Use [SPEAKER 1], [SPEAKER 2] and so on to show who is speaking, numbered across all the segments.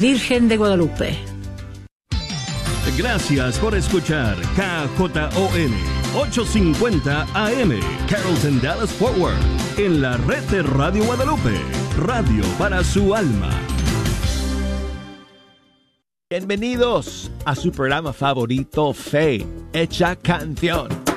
[SPEAKER 1] Virgen de Guadalupe.
[SPEAKER 2] Gracias por escuchar KJON 850 AM Carrollton Dallas Forward en la red de Radio Guadalupe, radio para su alma.
[SPEAKER 3] Bienvenidos a su programa favorito Fe, hecha canción.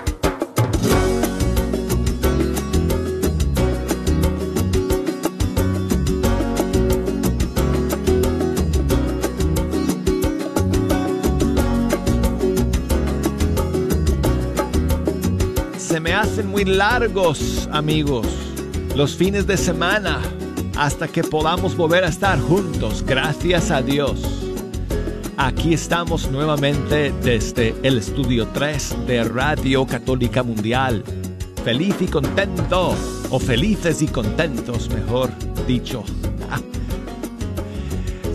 [SPEAKER 3] Hacen muy largos, amigos, los fines de semana hasta que podamos volver a estar juntos, gracias a Dios. Aquí estamos nuevamente desde el estudio 3 de Radio Católica Mundial. Feliz y contento, o felices y contentos, mejor dicho.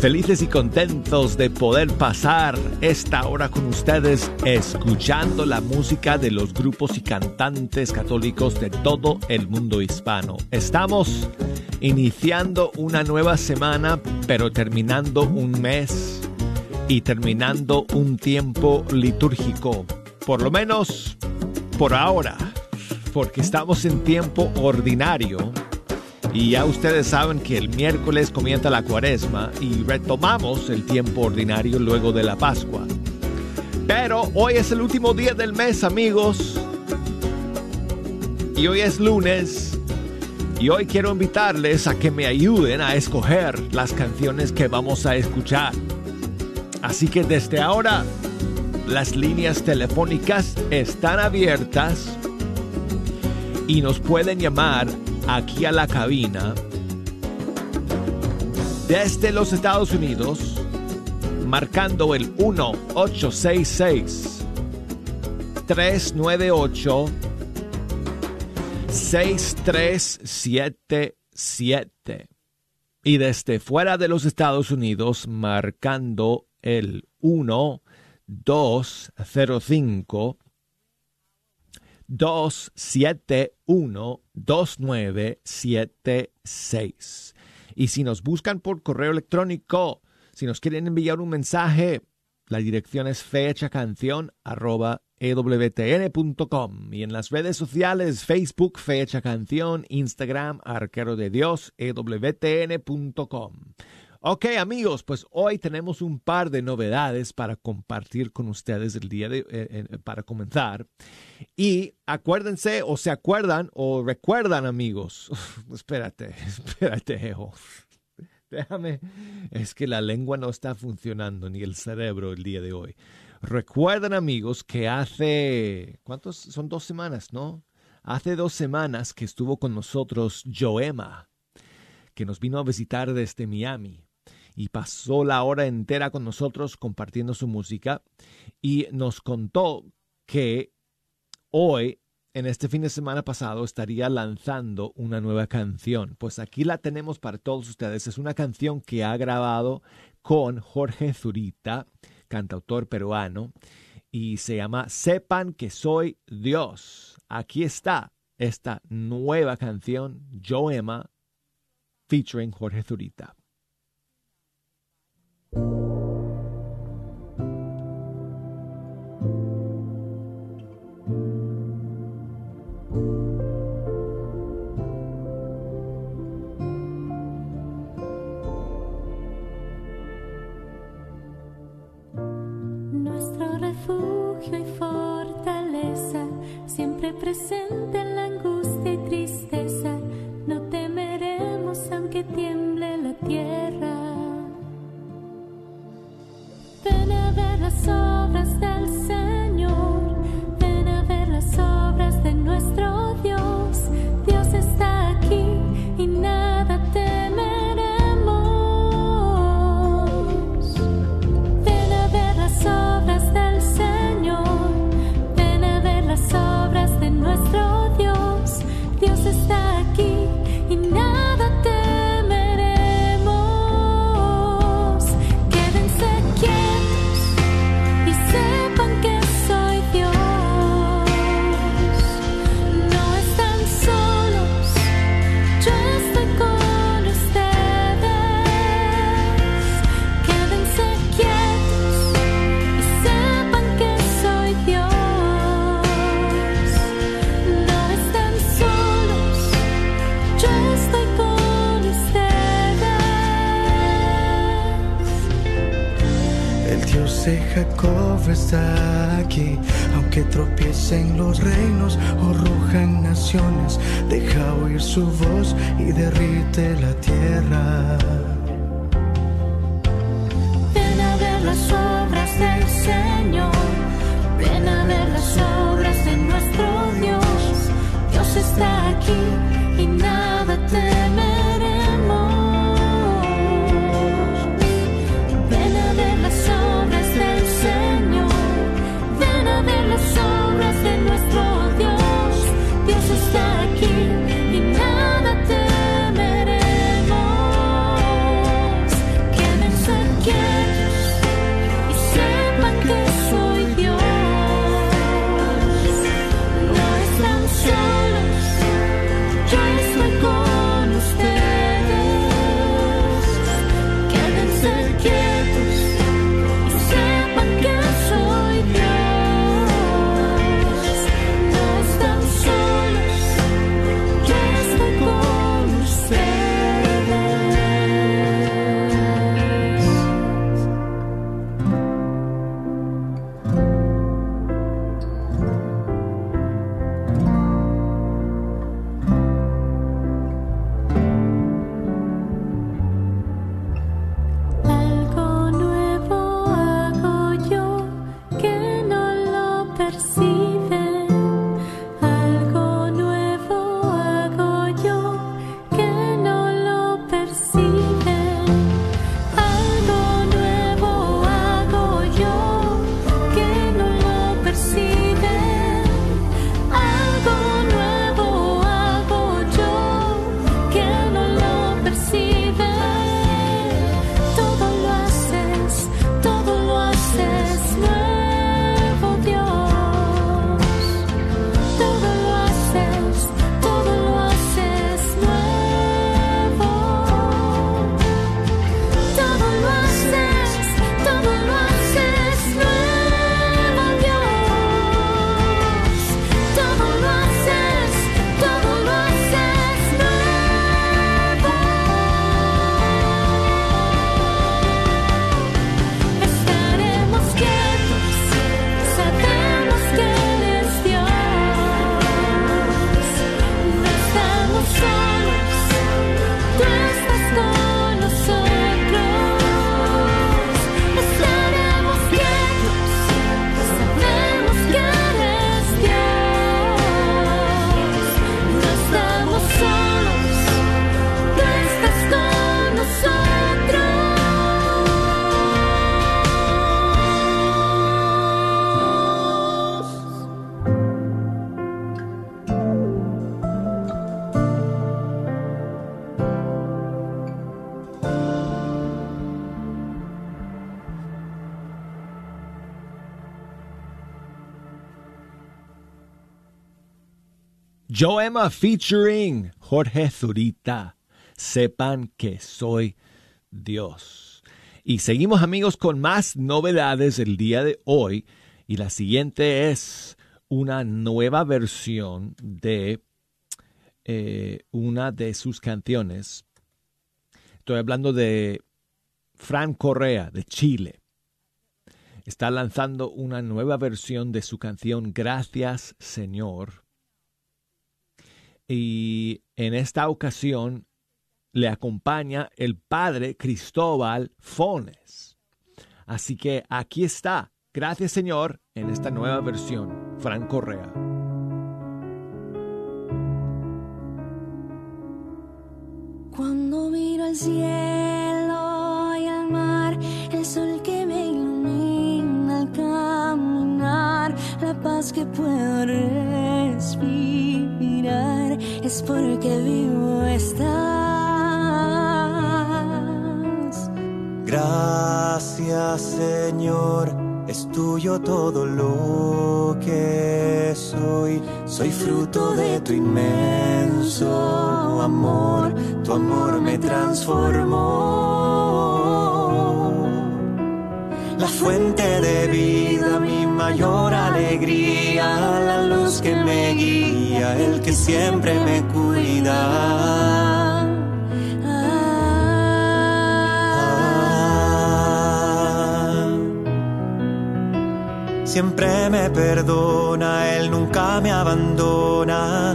[SPEAKER 3] Felices y contentos de poder pasar esta hora con ustedes escuchando la música de los grupos y cantantes católicos de todo el mundo hispano. Estamos iniciando una nueva semana, pero terminando un mes y terminando un tiempo litúrgico. Por lo menos por ahora, porque estamos en tiempo ordinario y ya ustedes saben que el miércoles comienza la cuaresma y retomamos el tiempo ordinario luego de la Pascua. Pero hoy es el último día del mes, amigos. Y hoy es lunes. Y hoy quiero invitarles a que me ayuden a escoger las canciones que vamos a escuchar. Así que desde ahora las líneas telefónicas están abiertas y nos pueden llamar aquí a la cabina desde los Estados Unidos marcando el 1866 398 6377 y desde fuera de los Estados Unidos marcando el 1205 271-2976. Y si nos buscan por correo electrónico, si nos quieren enviar un mensaje, la dirección es ewtn.com y en las redes sociales Facebook Fecha Canción, Instagram Arquero de Dios, ewtn.com. Ok amigos, pues hoy tenemos un par de novedades para compartir con ustedes el día de, eh, eh, para comenzar. Y acuérdense o se acuerdan o recuerdan amigos. espérate, espérate, hijo. Déjame, es que la lengua no está funcionando ni el cerebro el día de hoy. Recuerdan amigos que hace, ¿cuántos? Son dos semanas, ¿no? Hace dos semanas que estuvo con nosotros Joema, que nos vino a visitar desde Miami y pasó la hora entera con nosotros compartiendo su música y nos contó que hoy, en este fin de semana pasado, estaría lanzando una nueva canción. Pues aquí la tenemos para todos ustedes. Es una canción que ha grabado con Jorge Zurita, cantautor peruano, y se llama Sepan que soy Dios. Aquí está esta nueva canción, Yo Emma, featuring Jorge Zurita.
[SPEAKER 4] Está aquí
[SPEAKER 3] Joema featuring Jorge Zurita. Sepan que soy Dios. Y seguimos amigos con más novedades el día de hoy. Y la siguiente es una nueva versión de eh, una de sus canciones. Estoy hablando de Fran Correa de Chile. Está lanzando una nueva versión de su canción Gracias Señor. Y en esta ocasión le acompaña el padre Cristóbal Fones. Así que aquí está. Gracias Señor en esta nueva versión. Fran Correa.
[SPEAKER 5] Cuando miro al cielo y al mar, el sol que me ilumina al caminar, la paz que puedo respirar, es porque vivo estás.
[SPEAKER 1] Gracias Señor, es tuyo todo lo que soy. Soy fruto de tu inmenso amor, tu amor me transformó. La fuente de vida, mi mayor alegría, la luz que me guía, el que siempre me cuida. Ah. siempre me perdona, Él nunca me abandona,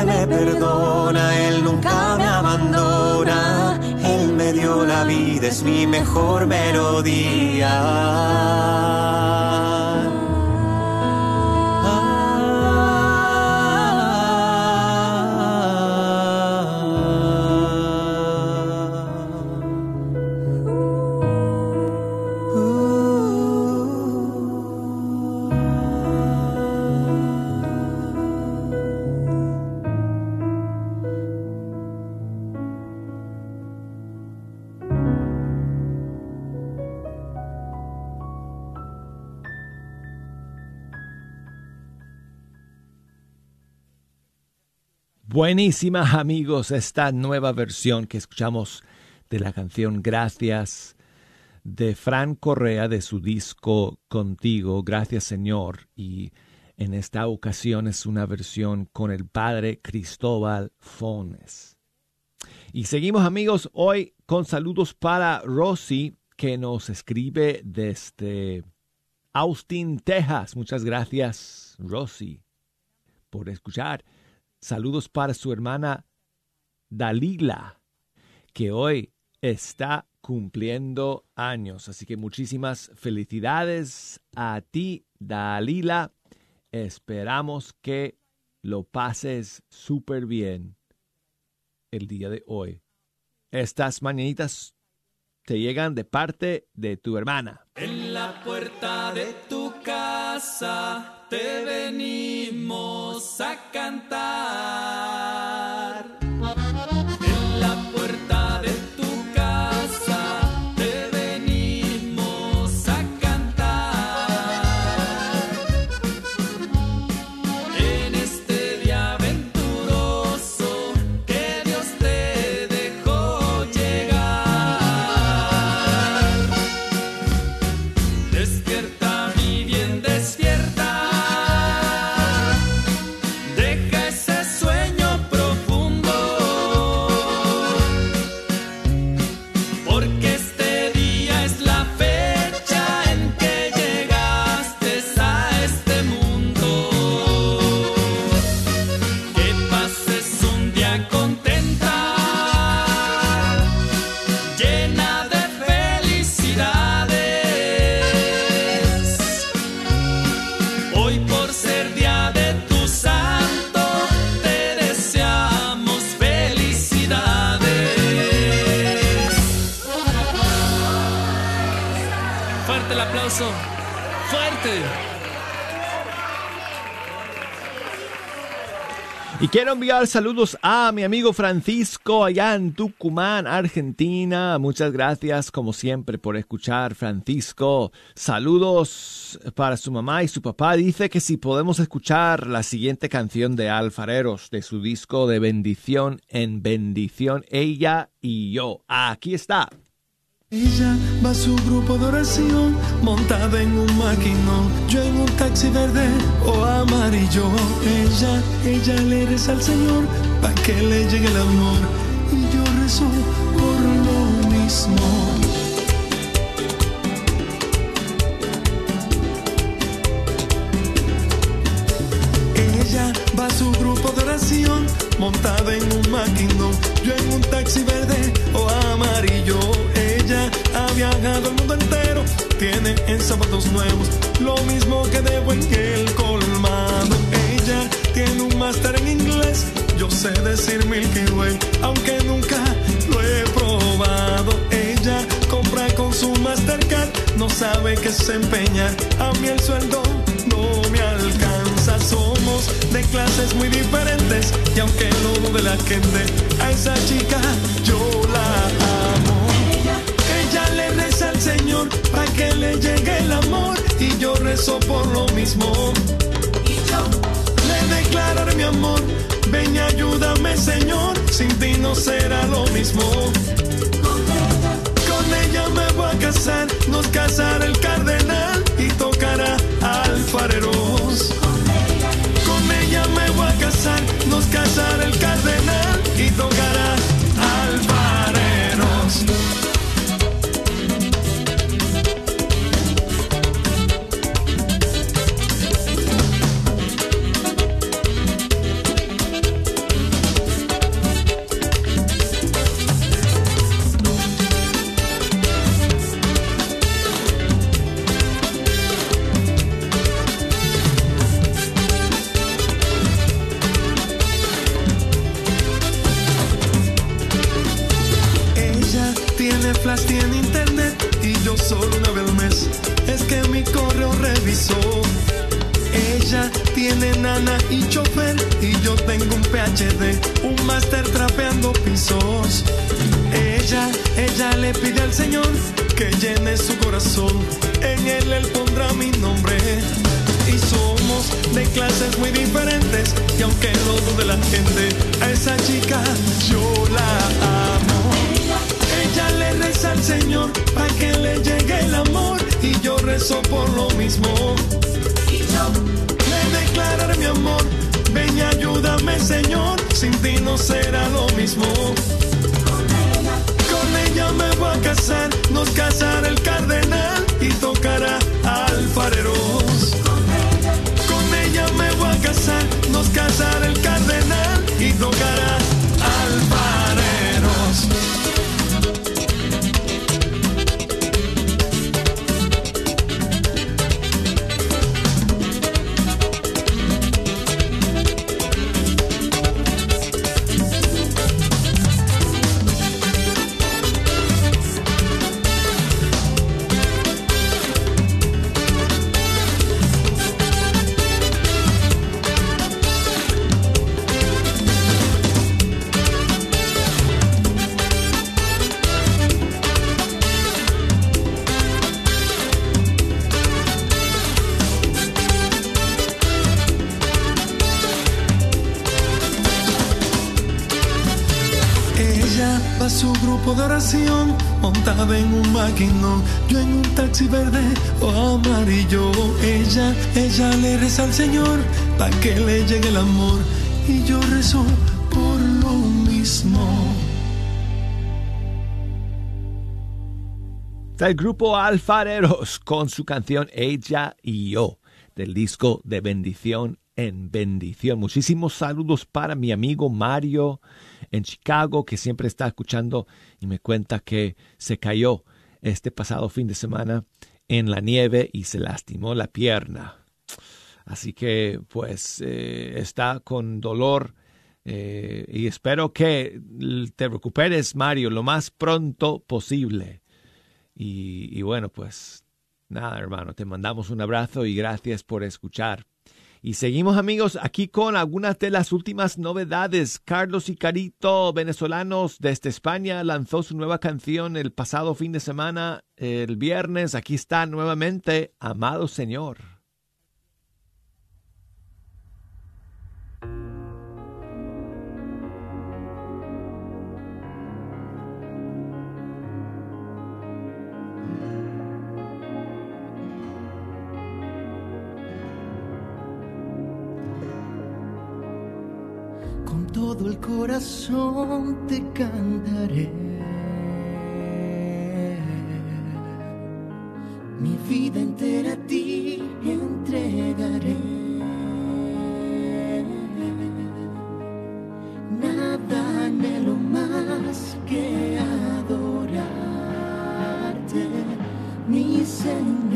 [SPEAKER 1] la vida, es mi mejor melodía.
[SPEAKER 3] Buenísimas amigos, esta nueva versión que escuchamos de la canción Gracias de Fran Correa de su disco Contigo, Gracias Señor, y en esta ocasión es una versión con el padre Cristóbal Fones. Y seguimos amigos hoy con saludos para Rosy que nos escribe desde Austin, Texas. Muchas gracias Rosy por escuchar. Saludos para su hermana Dalila, que hoy está cumpliendo años. Así que muchísimas felicidades a ti, Dalila. Esperamos que lo pases súper bien el día de hoy. Estas mañanitas te llegan de parte de tu hermana.
[SPEAKER 6] En la puerta de tu casa te venimos a cantar.
[SPEAKER 3] Quiero enviar saludos a mi amigo Francisco allá en Tucumán, Argentina. Muchas gracias como siempre por escuchar, Francisco. Saludos para su mamá y su papá. Dice que si podemos escuchar la siguiente canción de Alfareros de su disco de bendición en bendición, ella y yo. Aquí está.
[SPEAKER 7] Ella va a su grupo de oración montada en un maquinón. Yo en un taxi verde o amarillo. Ella, ella le reza al Señor para que le llegue el amor. Y yo rezo por lo mismo. Ella va a su grupo de oración montada en un maquinón, yo en un taxi verde viajado el mundo entero, tiene en zapatos nuevos lo mismo que debo en el colmado. Ella tiene un máster en inglés, yo sé decir Milky Way, aunque nunca lo he probado. Ella compra con su Mastercard, no sabe que se empeña, a mí el sueldo no me alcanza. Somos de clases muy diferentes y aunque lo dude la gente, a esa chica yo la amo. Señor para que le llegue el amor y yo rezo por lo mismo. Le declarar mi amor, ven y ayúdame Señor, sin ti no será lo mismo. Con ella me voy a casar, nos casará el cardenal un máster trapeando pisos. Ella, ella le pide al Señor que llene su corazón. En él él pondrá mi nombre. Y somos de clases muy diferentes y aunque lo dude la gente, a esa chica yo la amo. Ella le reza al Señor para que le llegue el amor y yo rezo por lo mismo. Le declarar mi amor, y ayúdame Señor, sin ti no será lo mismo. Con ella me voy a casar, nos casará el cardenal y tocará alfareros. Con ella me voy a casar, nos casará el cardenal y tocará Ella va a su grupo de oración montada en un maquinón, yo en un taxi verde o amarillo. Ella, ella le reza al Señor para que le llegue el amor y yo rezo por lo mismo.
[SPEAKER 3] El grupo Alfareros con su canción Ella y yo del disco de bendición en bendición. Muchísimos saludos para mi amigo Mario en Chicago que siempre está escuchando y me cuenta que se cayó este pasado fin de semana en la nieve y se lastimó la pierna. Así que pues eh, está con dolor eh, y espero que te recuperes Mario lo más pronto posible. Y, y, bueno, pues nada, hermano, te mandamos un abrazo y gracias por escuchar. Y seguimos amigos aquí con algunas de las últimas novedades. Carlos y Carito, venezolanos desde España, lanzó su nueva canción el pasado fin de semana, el viernes. Aquí está nuevamente, Amado Señor.
[SPEAKER 8] todo el corazón te cantaré. Mi vida entera a ti entregaré. Nada anhelo más que adorarte, mi Señor.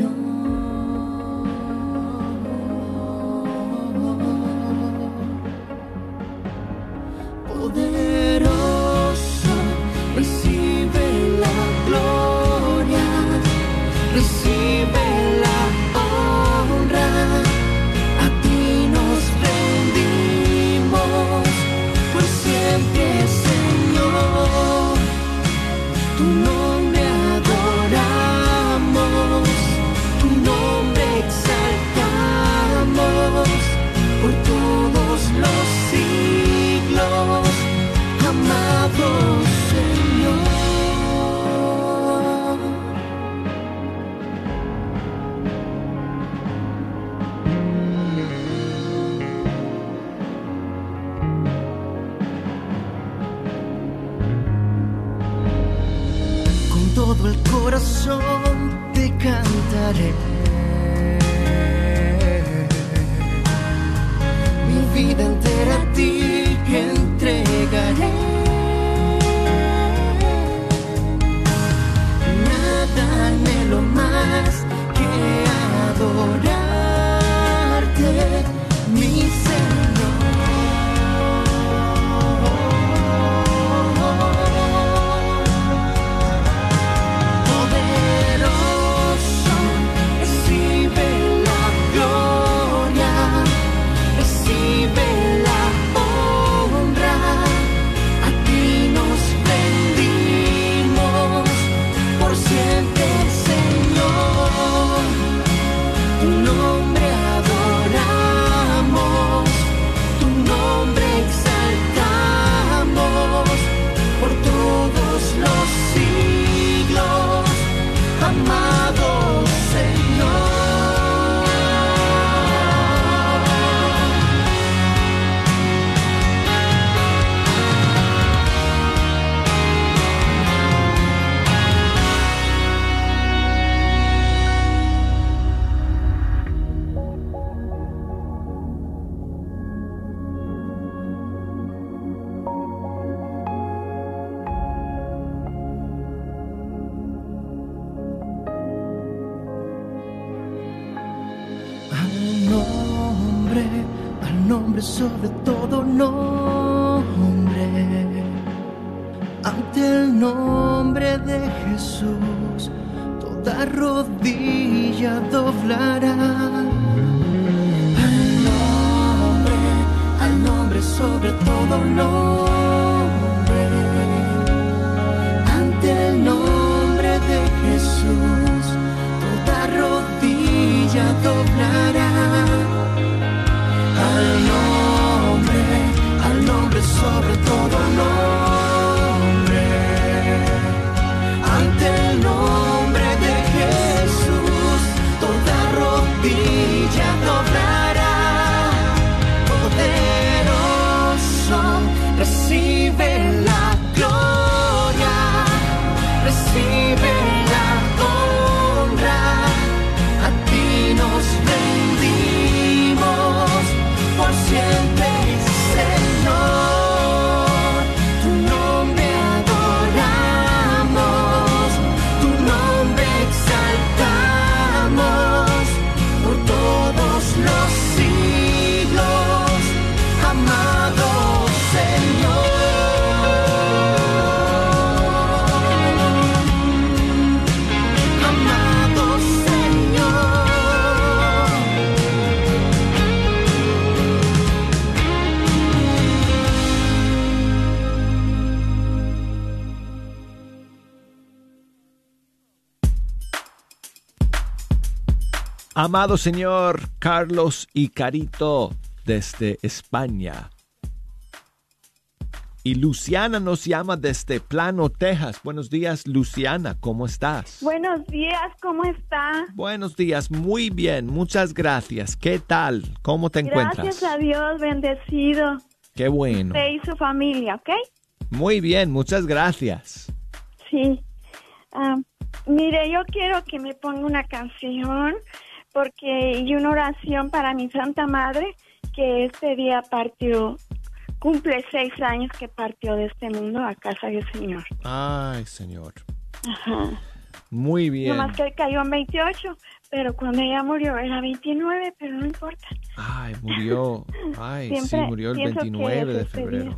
[SPEAKER 8] Amado señor
[SPEAKER 3] Carlos y Carito desde España. Y Luciana nos llama desde Plano, Texas. Buenos días, Luciana, ¿cómo estás?
[SPEAKER 9] Buenos días, ¿cómo está?
[SPEAKER 3] Buenos días, muy bien, muchas gracias. ¿Qué tal? ¿Cómo te encuentras?
[SPEAKER 9] Gracias a Dios, bendecido.
[SPEAKER 3] Qué bueno.
[SPEAKER 9] Usted y su familia, ¿ok?
[SPEAKER 3] Muy bien, muchas gracias.
[SPEAKER 9] Sí. Ah, mire, yo quiero que me ponga una canción porque y una oración para mi Santa Madre que este día partió, cumple seis años que partió de este mundo a casa del Señor.
[SPEAKER 3] Ay, señor.
[SPEAKER 9] Ajá.
[SPEAKER 3] Muy bien.
[SPEAKER 9] Nomás que cayó en 28, pero cuando ella murió era 29, pero no importa.
[SPEAKER 3] Ay, murió. Ay, sí, murió el
[SPEAKER 9] pienso que
[SPEAKER 3] 29 de
[SPEAKER 9] es este
[SPEAKER 3] febrero.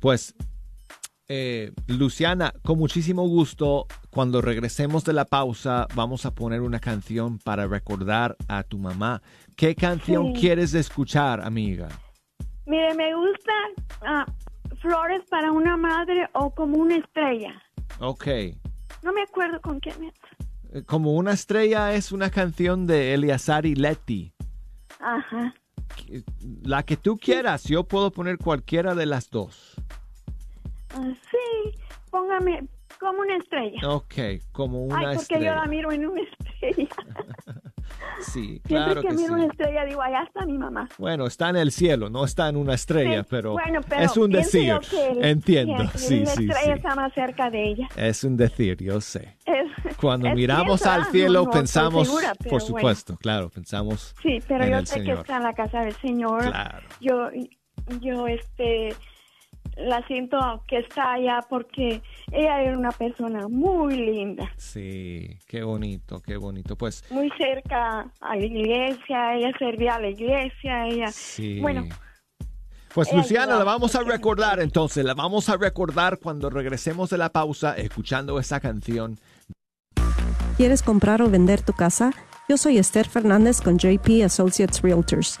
[SPEAKER 3] Pues, eh, Luciana, con muchísimo gusto, cuando regresemos de la pausa, vamos a poner una canción para recordar a tu mamá. ¿Qué canción
[SPEAKER 9] Sí.
[SPEAKER 3] quieres escuchar, amiga?
[SPEAKER 9] Mire, me gusta ah, Flores para una madre o como una estrella.
[SPEAKER 3] Ok.
[SPEAKER 9] No me acuerdo con quién es.
[SPEAKER 3] Eh, Como una estrella es una canción de Eleazar y Letty.
[SPEAKER 9] Ajá.
[SPEAKER 3] La que tú quieras, yo puedo poner cualquiera de las dos.
[SPEAKER 9] Sí, póngame como una estrella.
[SPEAKER 3] Ok, como una
[SPEAKER 9] Ay, porque yo
[SPEAKER 3] estrella.
[SPEAKER 9] la miro en una estrella.
[SPEAKER 3] Sí,
[SPEAKER 9] Siempre
[SPEAKER 3] claro
[SPEAKER 9] que,
[SPEAKER 3] que
[SPEAKER 9] miro
[SPEAKER 3] sí.
[SPEAKER 9] una estrella digo, allá está mi mamá.
[SPEAKER 3] Bueno, está en el cielo, no está en una estrella,
[SPEAKER 9] Sí,
[SPEAKER 3] pero,
[SPEAKER 9] bueno, pero
[SPEAKER 3] es un decir.
[SPEAKER 9] yo que el-
[SPEAKER 3] Entiendo,
[SPEAKER 9] que
[SPEAKER 3] sí,
[SPEAKER 9] la
[SPEAKER 3] sí,
[SPEAKER 9] estrella
[SPEAKER 3] sí.
[SPEAKER 9] está más cerca de ella.
[SPEAKER 3] Es un decir, yo sé.
[SPEAKER 9] Es-
[SPEAKER 3] Cuando
[SPEAKER 9] es-
[SPEAKER 3] miramos al
[SPEAKER 9] ah,
[SPEAKER 3] cielo,
[SPEAKER 9] no,
[SPEAKER 3] pensamos,
[SPEAKER 9] segura,
[SPEAKER 3] por
[SPEAKER 9] bueno.
[SPEAKER 3] supuesto, claro, pensamos
[SPEAKER 9] Sí, pero
[SPEAKER 3] en
[SPEAKER 9] yo
[SPEAKER 3] el
[SPEAKER 9] sé que
[SPEAKER 3] Señor.
[SPEAKER 9] está en la casa del Señor.
[SPEAKER 3] Claro.
[SPEAKER 9] Yo, yo, este, la siento que está allá porque ella era una persona muy linda,
[SPEAKER 3] Sí, qué bonito, qué bonito. Pues
[SPEAKER 9] muy cerca a la iglesia, ella servía a la iglesia, ella,
[SPEAKER 3] sí.
[SPEAKER 9] bueno,
[SPEAKER 3] Pues
[SPEAKER 9] ella
[SPEAKER 3] Luciana, la vamos a recordar entonces, la vamos a recordar cuando regresemos de la pausa escuchando esa canción.
[SPEAKER 10] ¿Quieres comprar o vender tu casa? Yo soy Esther Fernández con JP Associates Realtors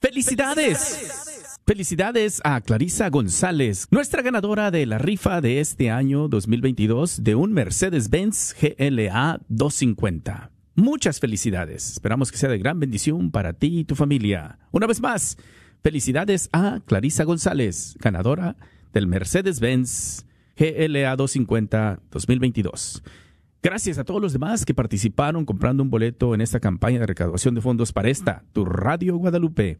[SPEAKER 11] ¡Felicidades! Felicidades a Clarisa González, nuestra ganadora de la rifa de este año 2022 de un Mercedes-Benz GLA 250. Muchas felicidades. Esperamos que sea de gran bendición para ti y tu familia. Una vez más, felicidades a Clarisa González, ganadora del Mercedes-Benz GLA 250 2022. Gracias a todos los demás que participaron comprando un boleto en esta campaña de recaudación de fondos para esta, tu Radio Guadalupe,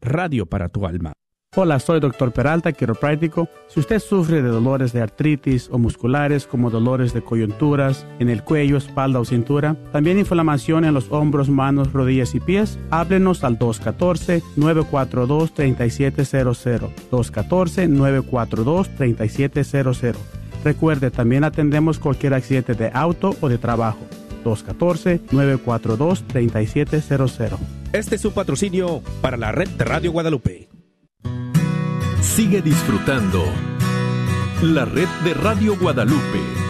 [SPEAKER 11] radio para tu alma.
[SPEAKER 12] Hola, soy Dr. Peralta, quiropráctico. Si usted sufre de dolores de artritis o musculares como dolores de coyunturas en el cuello, espalda o cintura, también inflamación en los hombros, manos, rodillas y pies, háblenos al 214-942-3700. 214-942-3700. Recuerde, también atendemos cualquier accidente de auto o de trabajo. 214-942-3700.
[SPEAKER 11] Este es un patrocinio para la red de Radio Guadalupe.
[SPEAKER 2] Sigue disfrutando la red de Radio Guadalupe.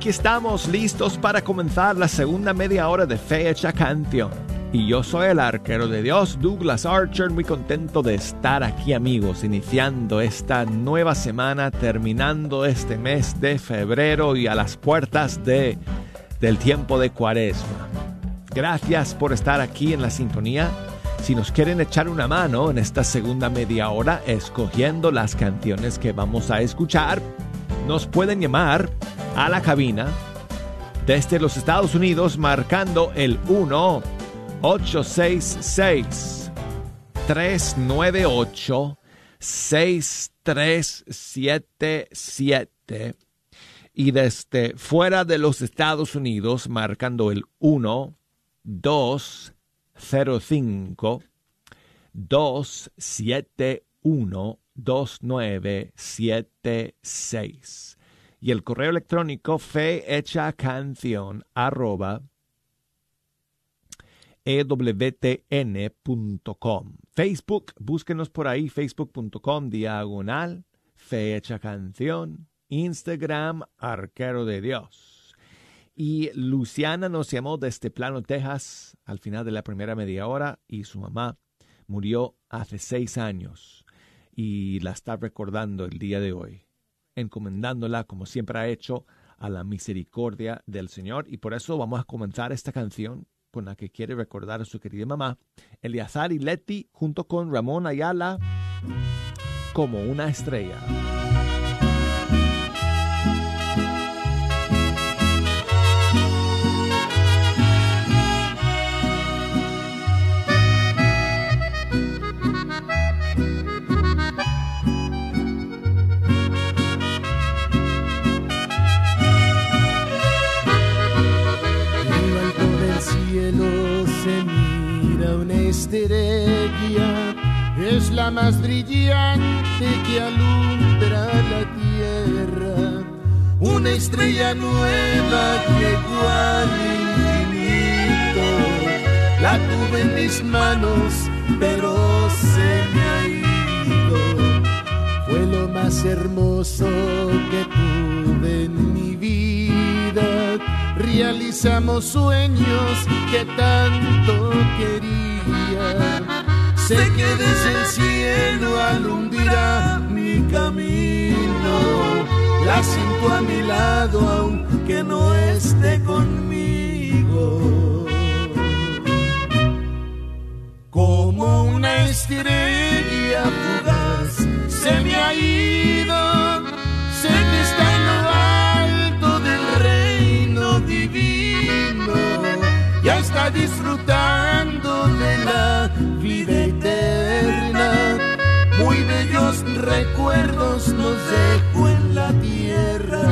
[SPEAKER 3] Aquí estamos listos para comenzar la segunda media hora de Fecha Canción. Y yo soy el arquero de Dios, Douglas Archer, muy contento de estar aquí amigos, iniciando esta nueva semana, terminando este mes de febrero y a las puertas de, del tiempo de cuaresma. Gracias por estar aquí en la sintonía. Si nos quieren echar una mano en esta segunda media hora escogiendo las canciones que vamos a escuchar, nos pueden llamar a la cabina desde los Estados Unidos marcando el 1 866 398 6377 y desde fuera de los Estados Unidos marcando el 1 205 271 2976 y el correo electrónico fe hecha canción arroba ewtn.com. Facebook, búsquenos por ahí, facebook.com diagonal, fe hecha canción, Instagram, arquero de Dios. Y Luciana nos llamó desde Plano, Texas, al final de la primera media hora, y su mamá murió hace seis años y la está recordando el día de hoy encomendándola, como siempre ha hecho, a la misericordia del Señor. Y por eso vamos a comenzar esta canción con la que quiere recordar a su querida mamá, Eliazar y Leti, junto con Ramón Ayala, como una estrella.
[SPEAKER 13] Estrella es la más brillante que alumbra la tierra, una estrella nueva que al infinito. La tuve en mis manos, pero se me ha ido. Fue lo más hermoso que tuve en mi vida. Realizamos sueños que tanto quería Sé que desde el cielo alumbra mi camino. La siento a mi lado aunque no esté conmigo. Como una estrella fugaz se me ha ido. Sé que está en lo alto del reino divino. Ya está disfrutando recuerdos nos dejó en la tierra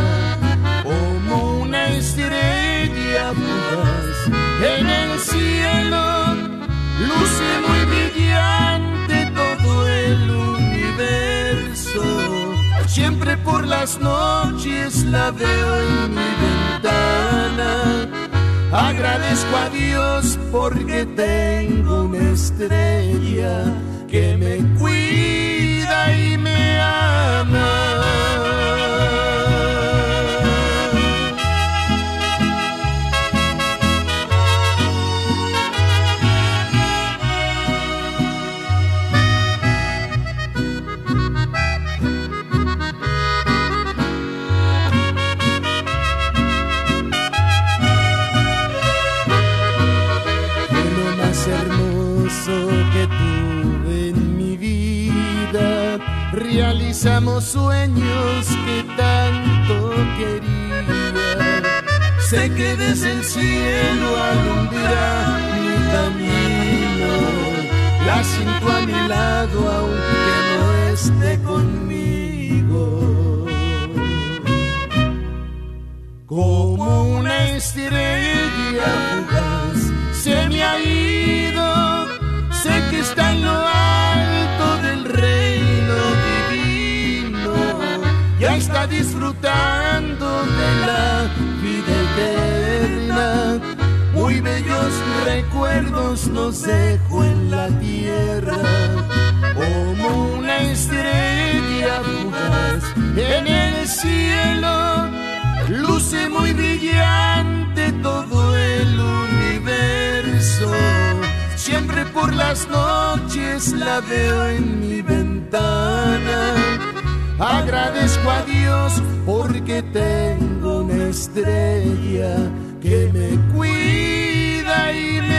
[SPEAKER 13] como una estrella fugaz en el cielo. Luce muy brillante todo el universo. Siempre por las noches la veo en mi ventana agradezco a Dios porque tengo una estrella que me cuida y me ama. Sueños que tanto quería. Sé que desde el cielo alumbra mi camino. La siento a mi lado aunque no esté conmigo. Como una estrella fugaz se me ha ido. Sé que está en lo alto disfrutando de la vida eterna. Muy bellos recuerdos nos dejó en la tierra, como una estrella fugaz en el cielo. Luce muy brillante todo el universo. Siempre por las noches la veo en mi ventana Agradezco a Dios porque tengo una estrella que me cuida y me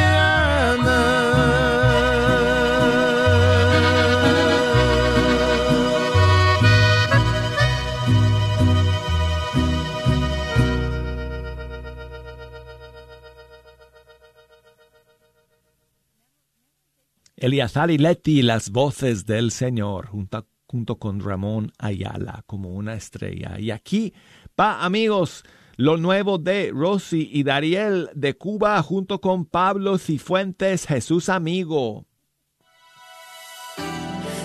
[SPEAKER 3] Eliazar y Leti, las voces del Señor, junto, junto con Ramón Ayala, como una estrella. Y aquí va, amigos, lo nuevo de Rosy y Dariel de Cuba, junto con Pablo Cifuentes, Jesús Amigo.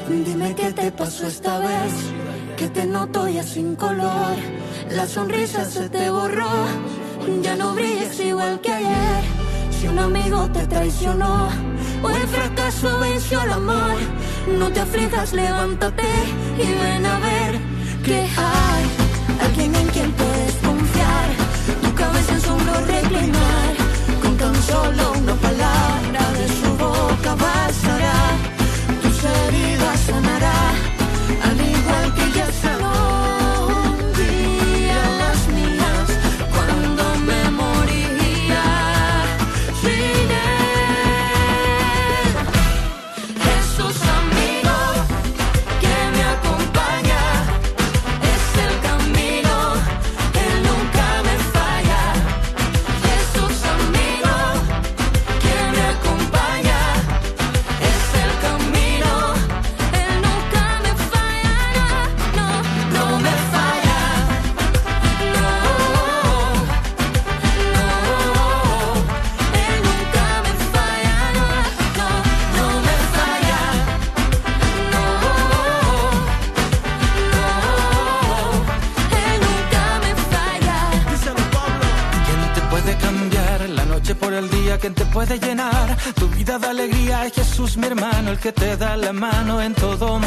[SPEAKER 8] Dime qué te pasó esta vez, que te noto ya sin color. La sonrisa se te borró, ya no brillas igual que ayer. Si un amigo te traicionó, o el fracaso venció el amor, no te aflijas, levántate y ven a ver que hay alguien en quien puedes confiar. Tu cabeza en su reclinar, con tan solo una palabra
[SPEAKER 14] mi hermano, el que te da la mano en todo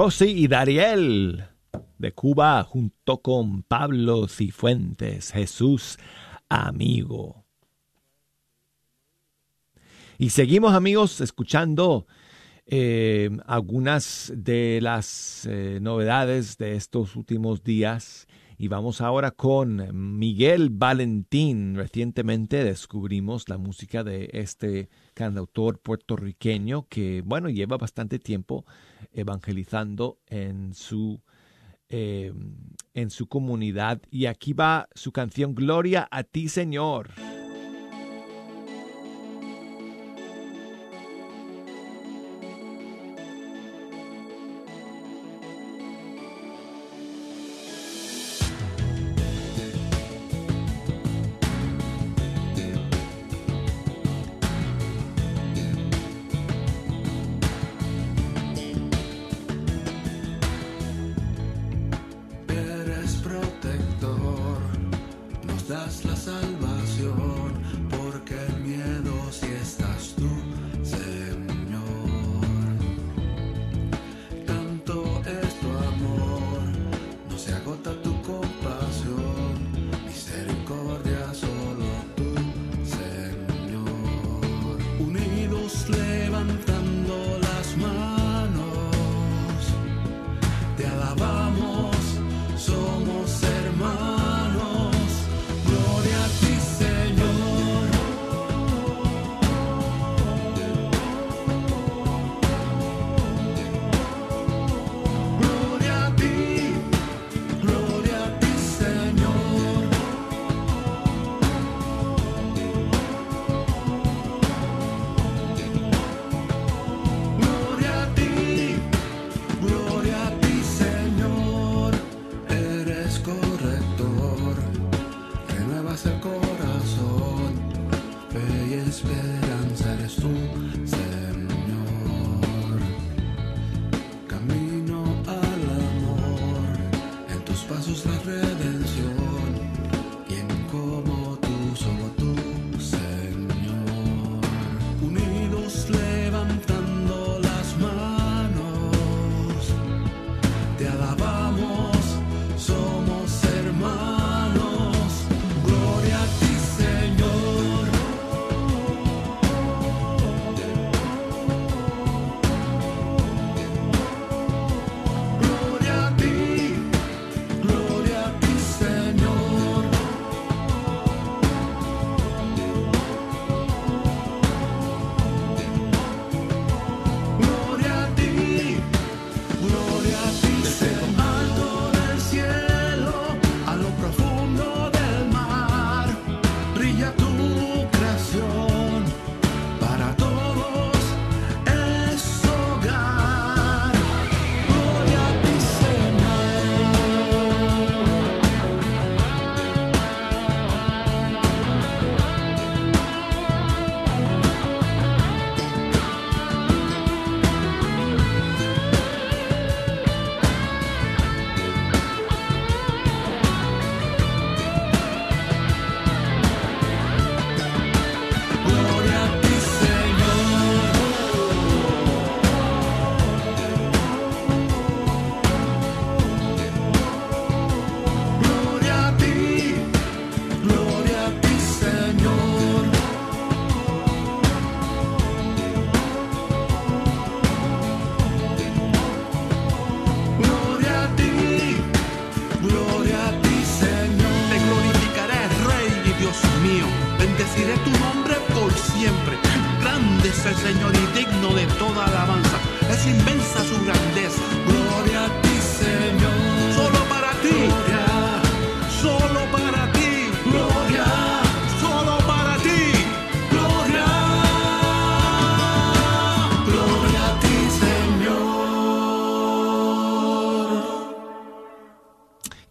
[SPEAKER 14] Y
[SPEAKER 3] Dariel de Cuba, junto con Pablo Cifuentes, Jesús Amigo. Y seguimos amigos escuchando eh, algunas de las eh, novedades de estos últimos días y vamos ahora con Miguel Valentín. Recientemente descubrimos la música de este cantautor puertorriqueño que, bueno, lleva bastante tiempo evangelizando en su, eh, en su comunidad. Y aquí va su canción Gloria a ti, Señor.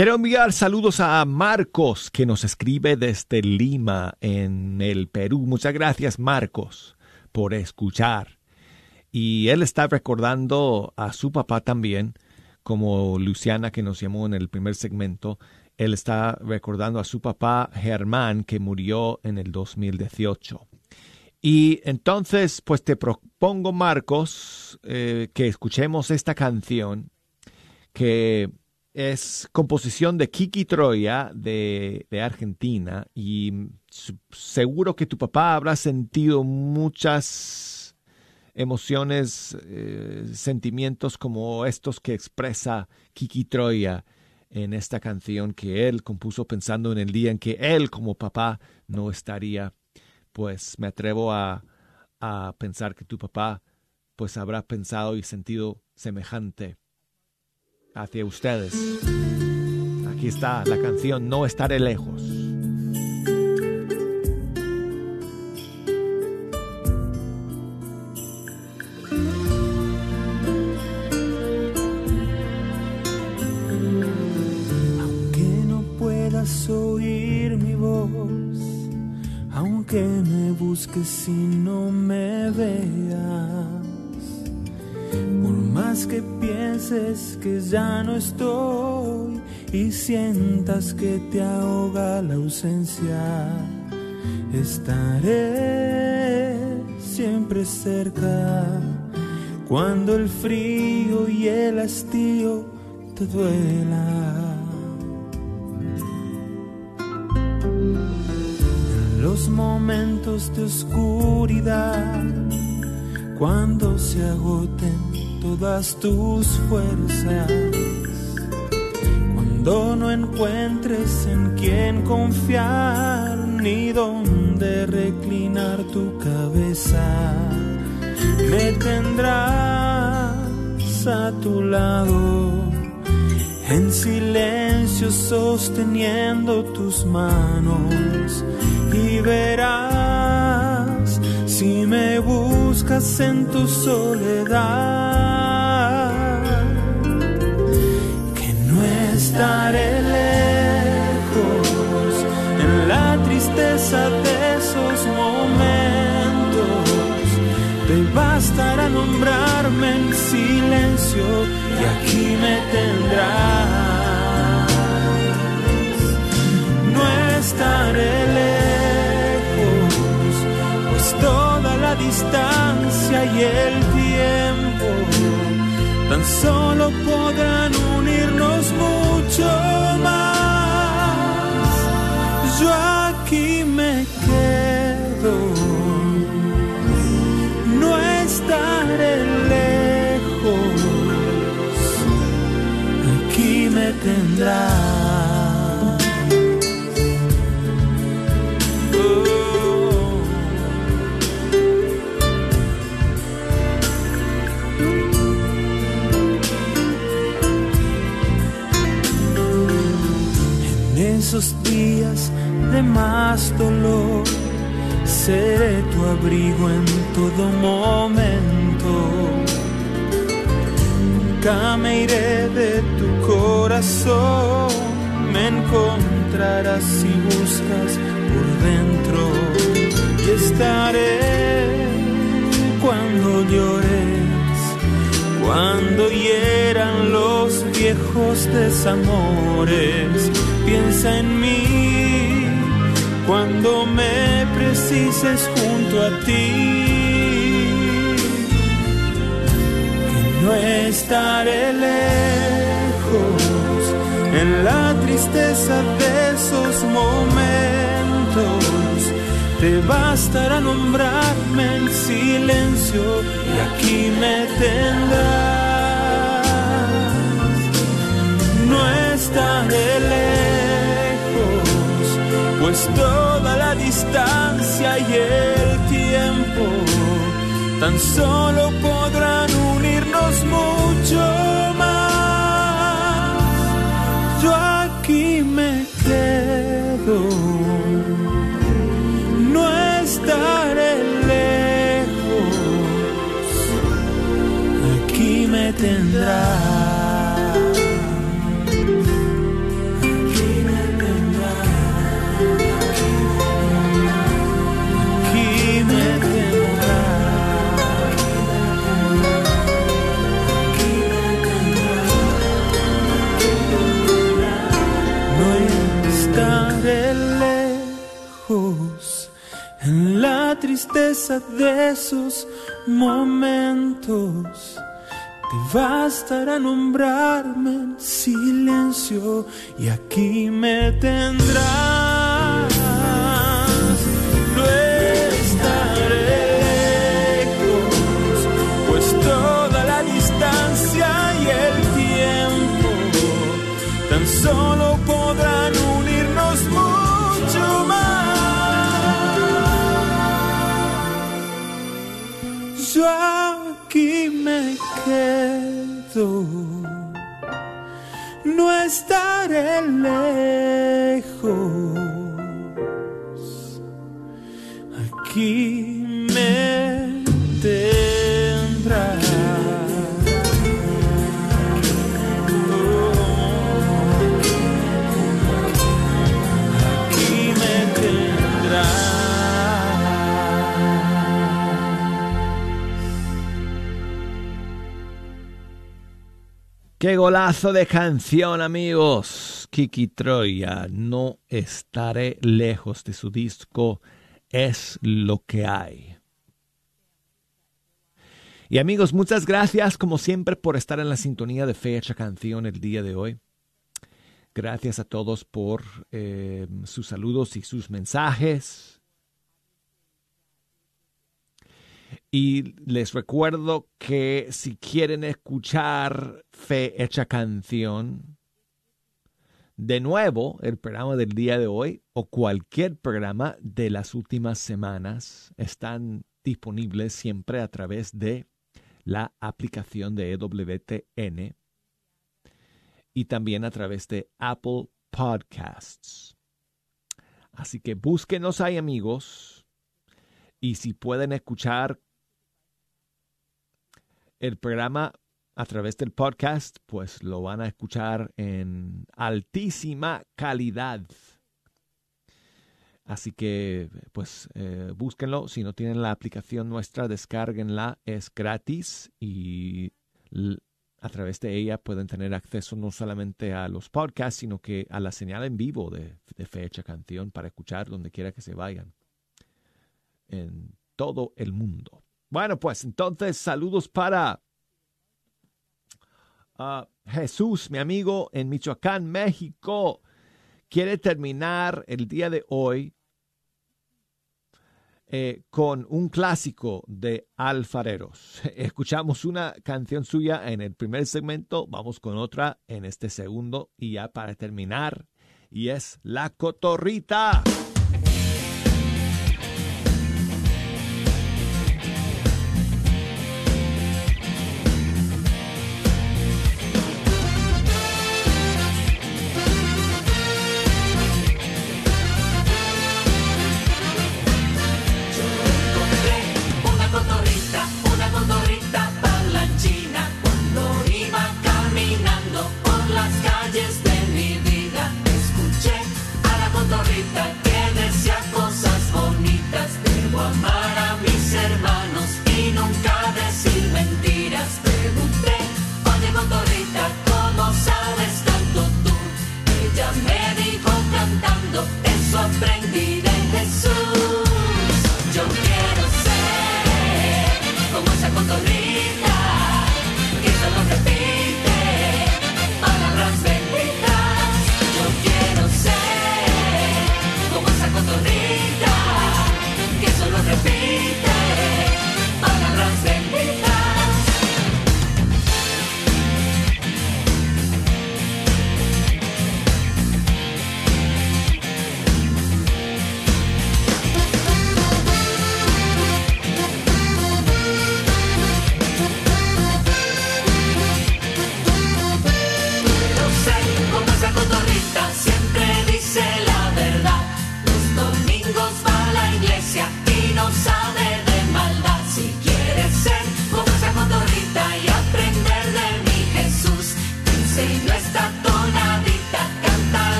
[SPEAKER 3] Quiero enviar saludos a Marcos, que nos escribe desde Lima, en el Perú. Muchas gracias, Marcos, por escuchar. Y él está recordando a su papá también, como Luciana que nos llamó en el primer segmento. Él está recordando a su papá Germán, que murió en el 2018. Y entonces, pues te propongo, Marcos, eh, que escuchemos esta canción que es composición de Kiki Troya de, de Argentina y seguro que tu papá habrá sentido muchas emociones, eh, sentimientos como estos que expresa Kiki Troya en esta canción que él compuso pensando en el día en que él como papá no estaría. Pues me atrevo a, a pensar que tu papá pues habrá pensado y sentido semejante hacia ustedes. Aquí está la canción No estaré lejos.
[SPEAKER 6] Aunque no puedas oír mi voz, aunque me busques y no me veas, más que pienses que ya no estoy y sientas que te ahoga la ausencia, estaré siempre cerca cuando el frío y el hastío te duela. Los momentos de oscuridad, cuando se agoten todas tus fuerzas, cuando no encuentres en quién confiar ni dónde reclinar tu cabeza, me tendrás a tu lado en silencio sosteniendo tus manos y verás si me buscas en tu soledad que no estaré lejos en la tristeza de esos momentos te bastará nombrarme en silencio y aquí me tendrás. El tiempo tan solo podrán unirnos mucho más. Yo aquí me quedo no estaré lejos, aquí me tendrás. Más dolor seré tu abrigo en todo momento. Nunca me iré de tu corazón, me encontrarás si buscas por dentro y estaré cuando llores, cuando hieran los viejos desamores. Piensa en mí cuando me precises junto a ti. No estaré lejos en la tristeza de esos momentos. Te bastará nombrarme en silencio y aquí me tendrás. No estaré lejos, toda la distancia
[SPEAKER 15] tan solo podrán unirnos mucho más. Yo aquí me quedo, no estaré lejos, aquí me tendrás. Tristeza de esos momentos. Te bastará nombrarme en silencio y aquí me tendrás. No estaré lejos, pues toda la distancia y el tiempo tan solo podrán Yo aquí me quedo, no estaré lejos. Aquí
[SPEAKER 3] Qué golazo de canción, amigos. Kiki Troya, no estaré lejos de su disco, es lo que hay. Y amigos, muchas gracias como siempre por estar en la sintonía de Fecha Canción el día de hoy. Gracias a todos por eh, sus saludos y sus mensajes. Y les recuerdo que si quieren escuchar Fe Hecha Canción, de nuevo, el programa del día de hoy o cualquier programa de las últimas semanas están disponibles siempre a través de la aplicación de EWTN y también a través de Apple Podcasts. Así que búsquenos ahí amigos y si pueden escuchar el programa a través del podcast, pues lo van a escuchar en altísima calidad. Así que, pues, eh, búsquenlo. Si no tienen la aplicación nuestra, descárguenla. Es gratis y a través de ella pueden tener acceso no solamente a los podcasts, sino que a la señal en vivo de, de fecha canción para escuchar donde quiera que se vayan. En todo el mundo. Bueno, pues entonces saludos para uh, Jesús, mi amigo en Michoacán, México. Quiere terminar el día de hoy eh, con un clásico de alfareros. Escuchamos una canción suya en el primer segmento, vamos con otra en este segundo y ya para terminar, y es La Cotorrita.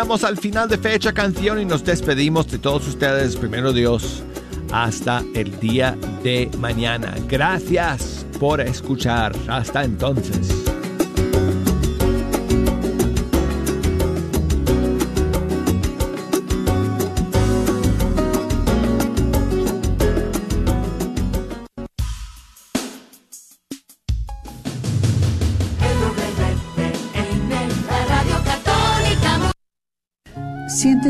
[SPEAKER 3] Llegamos al final de Fecha Canción y nos despedimos de todos ustedes. Primero Dios, hasta el día de mañana. Gracias por escuchar. Hasta entonces.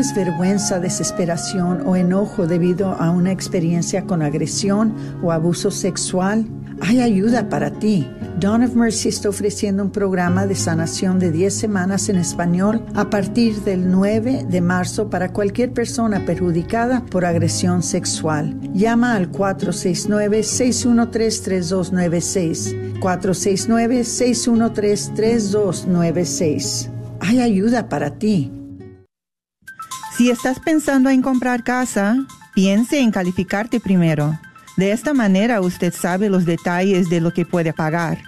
[SPEAKER 16] ¿Sientes vergüenza, desesperación o enojo debido a una experiencia con agresión o abuso sexual? Hay ayuda para ti. Dawn of Mercy está ofreciendo un programa de sanación de 10 semanas en español a partir del 9 de marzo para cualquier persona perjudicada por agresión sexual. Llama al 469-613-3296. 469-613-3296. Hay ayuda para ti.
[SPEAKER 17] Si estás pensando en comprar casa, piense en calificarte primero. De esta manera usted sabe los detalles de lo que puede pagar.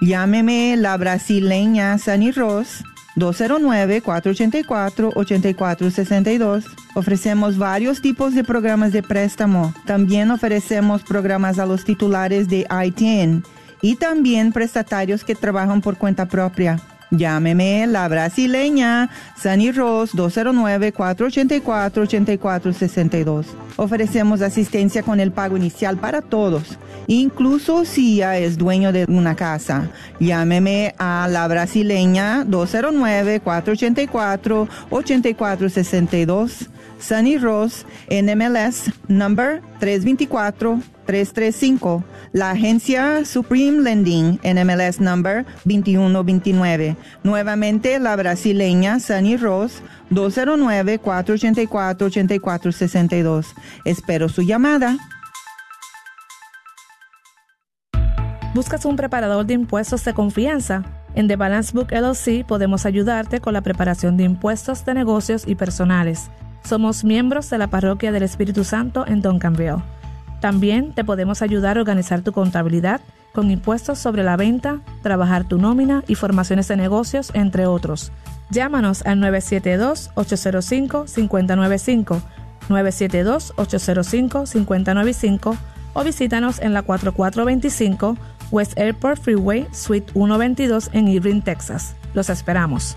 [SPEAKER 17] Llámeme la brasileña Sunny Ross 209-484-8462. Ofrecemos varios tipos de programas de préstamo. También ofrecemos programas a los titulares de ITIN y también prestatarios que trabajan por cuenta propia. Llámeme la brasileña Sunny Ross 209-484-8462. Ofrecemos asistencia con el pago inicial para todos, incluso si ya es dueño de una casa. Llámeme a la brasileña 209-484-8462. Sunny Ross, NMLS, number 324-335. La agencia Supreme Lending, NMLS number 2129. Nuevamente la brasileña Sunny Ross, 209-484-8462. Espero su llamada.
[SPEAKER 18] ¿Buscas un preparador de impuestos de confianza? En The Balance Book LLC podemos ayudarte con la preparación de impuestos de negocios y personales. Somos miembros de la Parroquia del Espíritu Santo en Duncanville. También te podemos ayudar a organizar tu contabilidad con impuestos sobre la venta, trabajar tu nómina y formaciones de negocios, entre otros. Llámanos al 972-805-595, 972-805-595 o visítanos en la 4425 West Airport Freeway, Suite 122 en Irving, Texas. Los esperamos.